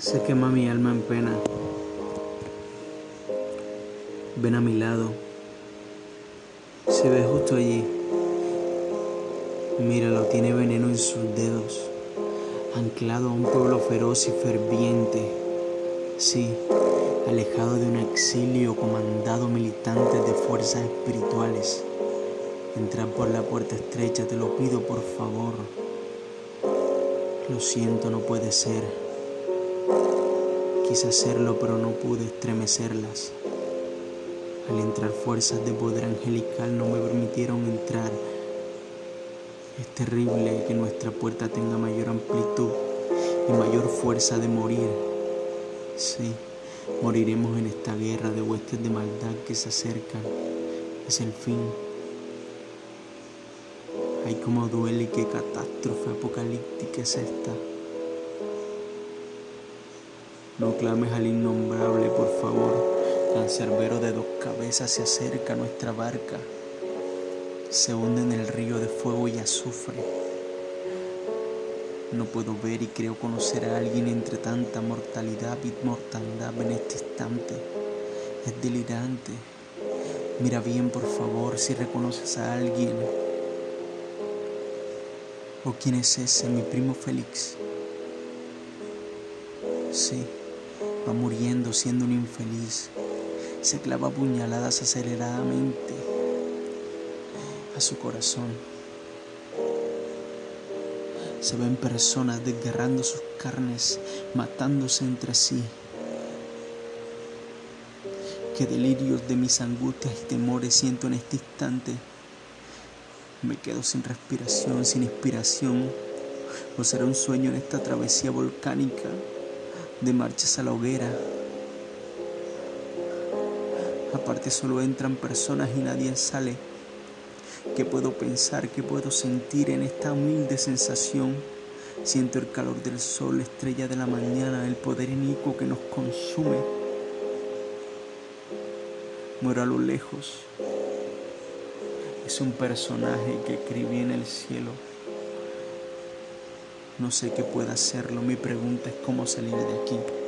Se quema mi alma en pena. Ven a mi lado. Se ve justo allí. Míralo, tiene veneno en sus dedos, anclado a un pueblo feroz y ferviente. Sí, alejado de un exilio comandado militantes de fuerzas espirituales. Entrar por la puerta estrecha, te lo pido por favor. Lo siento, no puede ser. Quise hacerlo, pero no pude estremecerlas. Al entrar fuerzas de poder angelical no me permitieron entrar. Es terrible que nuestra puerta tenga mayor amplitud y mayor fuerza de morir. Sí, moriremos en esta guerra de huestes de maldad que se acercan. Es el fin. Ay, cómo duele y qué catástrofe apocalíptica es esta. No clames al innombrable, por favor. Cancerbero de dos cabezas se acerca a nuestra barca. Se hunde en el río de fuego y azufre. No puedo ver y creo conocer a alguien entre tanta mortalidad y mortandad en este instante. Es delirante. Mira bien, por favor, si reconoces a alguien. ¿O quién es ese? Mi primo Félix. Sí, va muriendo siendo un infeliz. Se clava puñaladas aceleradamente a su corazón. Se ven personas desgarrando sus carnes, matándose entre sí. Qué delirios de mis angustias y temores siento en este instante. Me quedo sin respiración, sin inspiración. ¿O será un sueño en esta travesía volcánica de marchas a la hoguera? Aparte solo entran personas y nadie sale. ¿Qué puedo pensar? ¿Qué puedo sentir en esta humilde sensación? Siento el calor del sol, estrella de la mañana, el poder inicuo que nos consume. Muero a lo lejos es un personaje que escribí en el cielo. No sé qué pueda hacerlo. Mi pregunta es cómo salir de aquí.